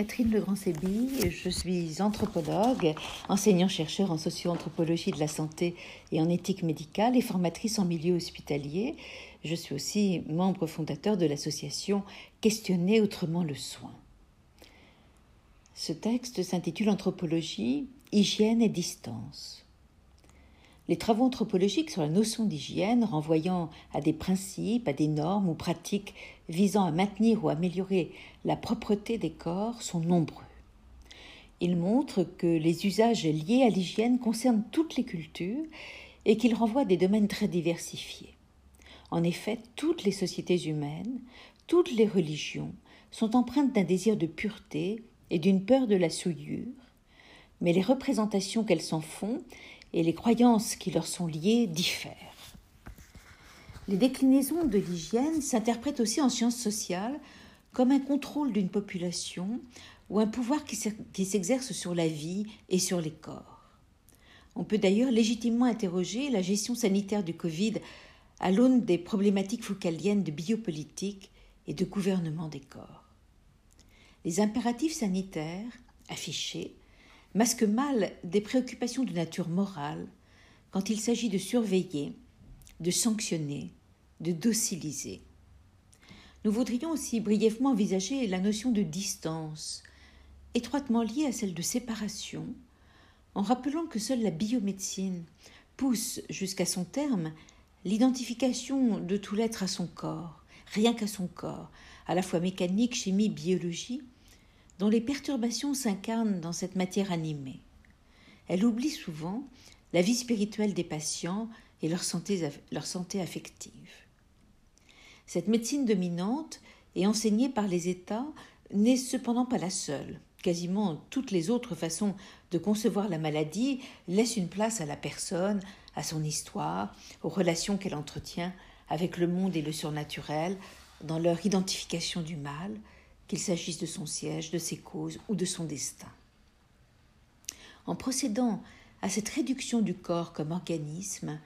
Catherine Legrand-Sébille, je suis anthropologue, enseignant-chercheur en socio-anthropologie de la santé et en éthique médicale et formatrice en milieu hospitalier. Je suis aussi membre fondateur de l'association Questionner autrement le soin. Ce texte s'intitule Anthropologie, hygiène et distance. Les travaux anthropologiques sur la notion d'hygiène, renvoyant à des principes, à des normes ou pratiques visant à maintenir ou améliorer la propreté des corps, sont nombreux. Ils montrent que les usages liés à l'hygiène concernent toutes les cultures et qu'ils renvoient à des domaines très diversifiés. En effet, toutes les sociétés humaines, toutes les religions sont empreintes d'un désir de pureté et d'une peur de la souillure, mais les représentations qu'elles s'en font et les croyances qui leur sont liées diffèrent. Les déclinaisons de l'hygiène s'interprètent aussi en sciences sociales comme un contrôle d'une population ou un pouvoir qui s'exerce sur la vie et sur les corps. On peut d'ailleurs légitimement interroger la gestion sanitaire du Covid à l'aune des problématiques foucaliennes de biopolitique et de gouvernement des corps. Les impératifs sanitaires affichés masque mal des préoccupations de nature morale quand il s'agit de surveiller, de sanctionner, de dociliser. Nous voudrions aussi brièvement envisager la notion de distance, étroitement liée à celle de séparation, en rappelant que seule la biomédecine pousse jusqu'à son terme l'identification de tout l'être à son corps, rien qu'à son corps, à la fois mécanique, chimie, biologie, dont les perturbations s'incarnent dans cette matière animée. Elle oublie souvent la vie spirituelle des patients et leur santé, leur santé affective. Cette médecine dominante et enseignée par les États n'est cependant pas la seule. Quasiment toutes les autres façons de concevoir la maladie laissent une place à la personne, à son histoire, aux relations qu'elle entretient avec le monde et le surnaturel, dans leur identification du mal, qu'il s'agisse de son siège, de ses causes ou de son destin. En procédant à cette réduction du corps comme organisme,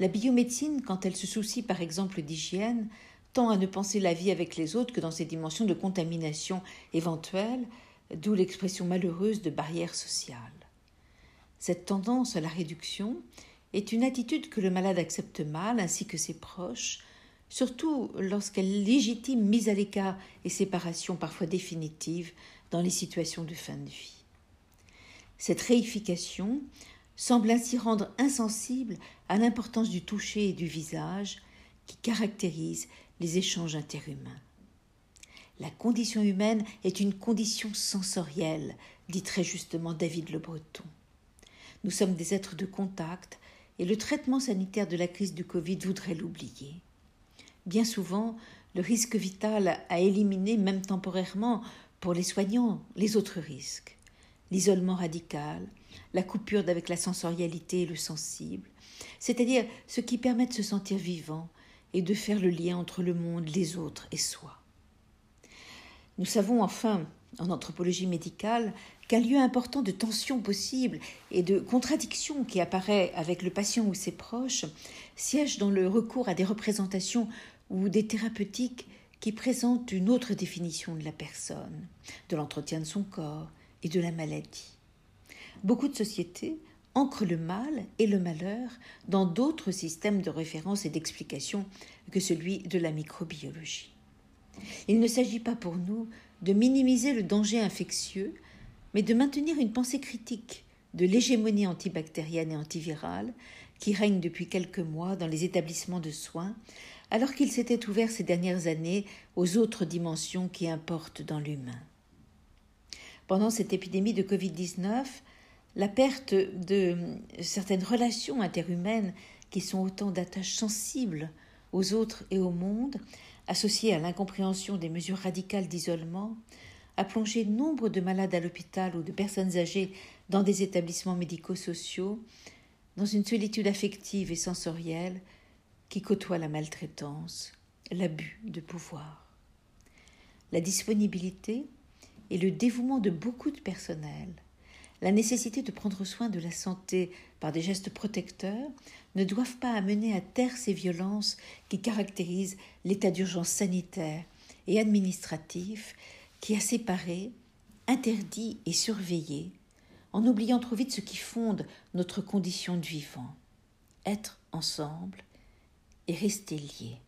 la biomédecine, quand elle se soucie par exemple d'hygiène, tend à ne penser la vie avec les autres que dans ses dimensions de contamination éventuelle, d'où l'expression malheureuse de barrière sociale. Cette tendance à la réduction est une attitude que le malade accepte mal, ainsi que ses proches, surtout lorsqu'elle légitime mise à l'écart et séparation parfois définitive dans les situations de fin de vie. Cette réification semble ainsi rendre insensible à l'importance du toucher et du visage qui caractérise les échanges interhumains. La condition humaine est une condition sensorielle, dit très justement David Le Breton. Nous sommes des êtres de contact et le traitement sanitaire de la crise du Covid voudrait l'oublier. Bien souvent, le risque vital à éliminer, même temporairement, pour les soignants, les autres risques. L'isolement radical, la coupure avec la sensorialité et le sensible, c'est-à-dire ce qui permet de se sentir vivant et de faire le lien entre le monde, les autres et soi. Nous savons enfin, en anthropologie médicale, qu'un lieu important de tension possible et de contradiction qui apparaît avec le patient ou ses proches siège dans le recours à des représentations ou des thérapeutiques qui présentent une autre définition de la personne, de l'entretien de son corps et de la maladie. Beaucoup de sociétés ancrent le mal et le malheur dans d'autres systèmes de référence et d'explication que celui de la microbiologie. Il ne s'agit pas pour nous de minimiser le danger infectieux, mais de maintenir une pensée critique de l'hégémonie antibactérienne et antivirale qui règne depuis quelques mois dans les établissements de soins alors qu'il s'était ouvert ces dernières années aux autres dimensions qui importent dans l'humain. Pendant cette épidémie de Covid-19, la perte de certaines relations interhumaines qui sont autant d'attaches sensibles aux autres et au monde, associées à l'incompréhension des mesures radicales d'isolement, a plongé nombre de malades à l'hôpital ou de personnes âgées dans des établissements médico-sociaux dans une solitude affective et sensorielle qui côtoie la maltraitance, l'abus de pouvoir. La disponibilité et le dévouement de beaucoup de personnel, la nécessité de prendre soin de la santé par des gestes protecteurs ne doivent pas amener à terre ces violences qui caractérisent l'état d'urgence sanitaire et administratif qui a séparé, interdit et surveillé, en oubliant trop vite ce qui fonde notre condition de vivant, être ensemble rester liés.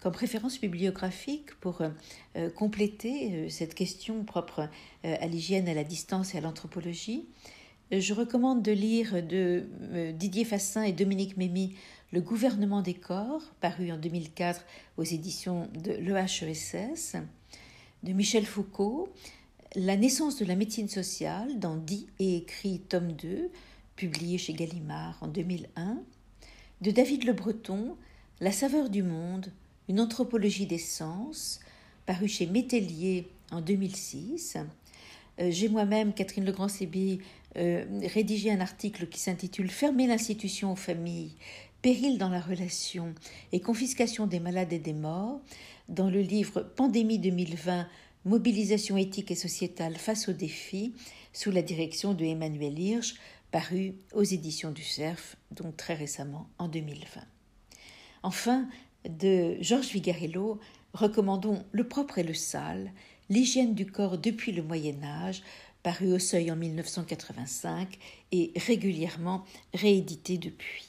Comme référence bibliographique pour euh, euh, compléter euh, cette question propre à l'hygiène, à la distance et à l'anthropologie, je recommande de lire de Didier Fassin et Dominique Mémy Le gouvernement des corps, paru en 2004 aux éditions de l'EHESS, de Michel Foucault, La naissance de la médecine sociale dans Dit et écrit tome 2, publié chez Gallimard en 2001, de David Le Breton, La saveur du monde, une anthropologie des sens, paru chez Métellier en 2006. Euh, j'ai moi-même, Catherine Legrand-Sébi, euh, rédigé un article qui s'intitule Fermer l'institution aux familles, péril dans la relation et confiscation des malades et des morts, dans le livre Pandémie 2020, mobilisation éthique et sociétale face aux défis, sous la direction de Emmanuel Hirsch, paru aux éditions du CERF, donc très récemment en 2020. Enfin, de Georges Vigarello, recommandons Le propre et le sale, l'hygiène du corps depuis le Moyen Âge, paru au seuil en 1985 et régulièrement réédité depuis.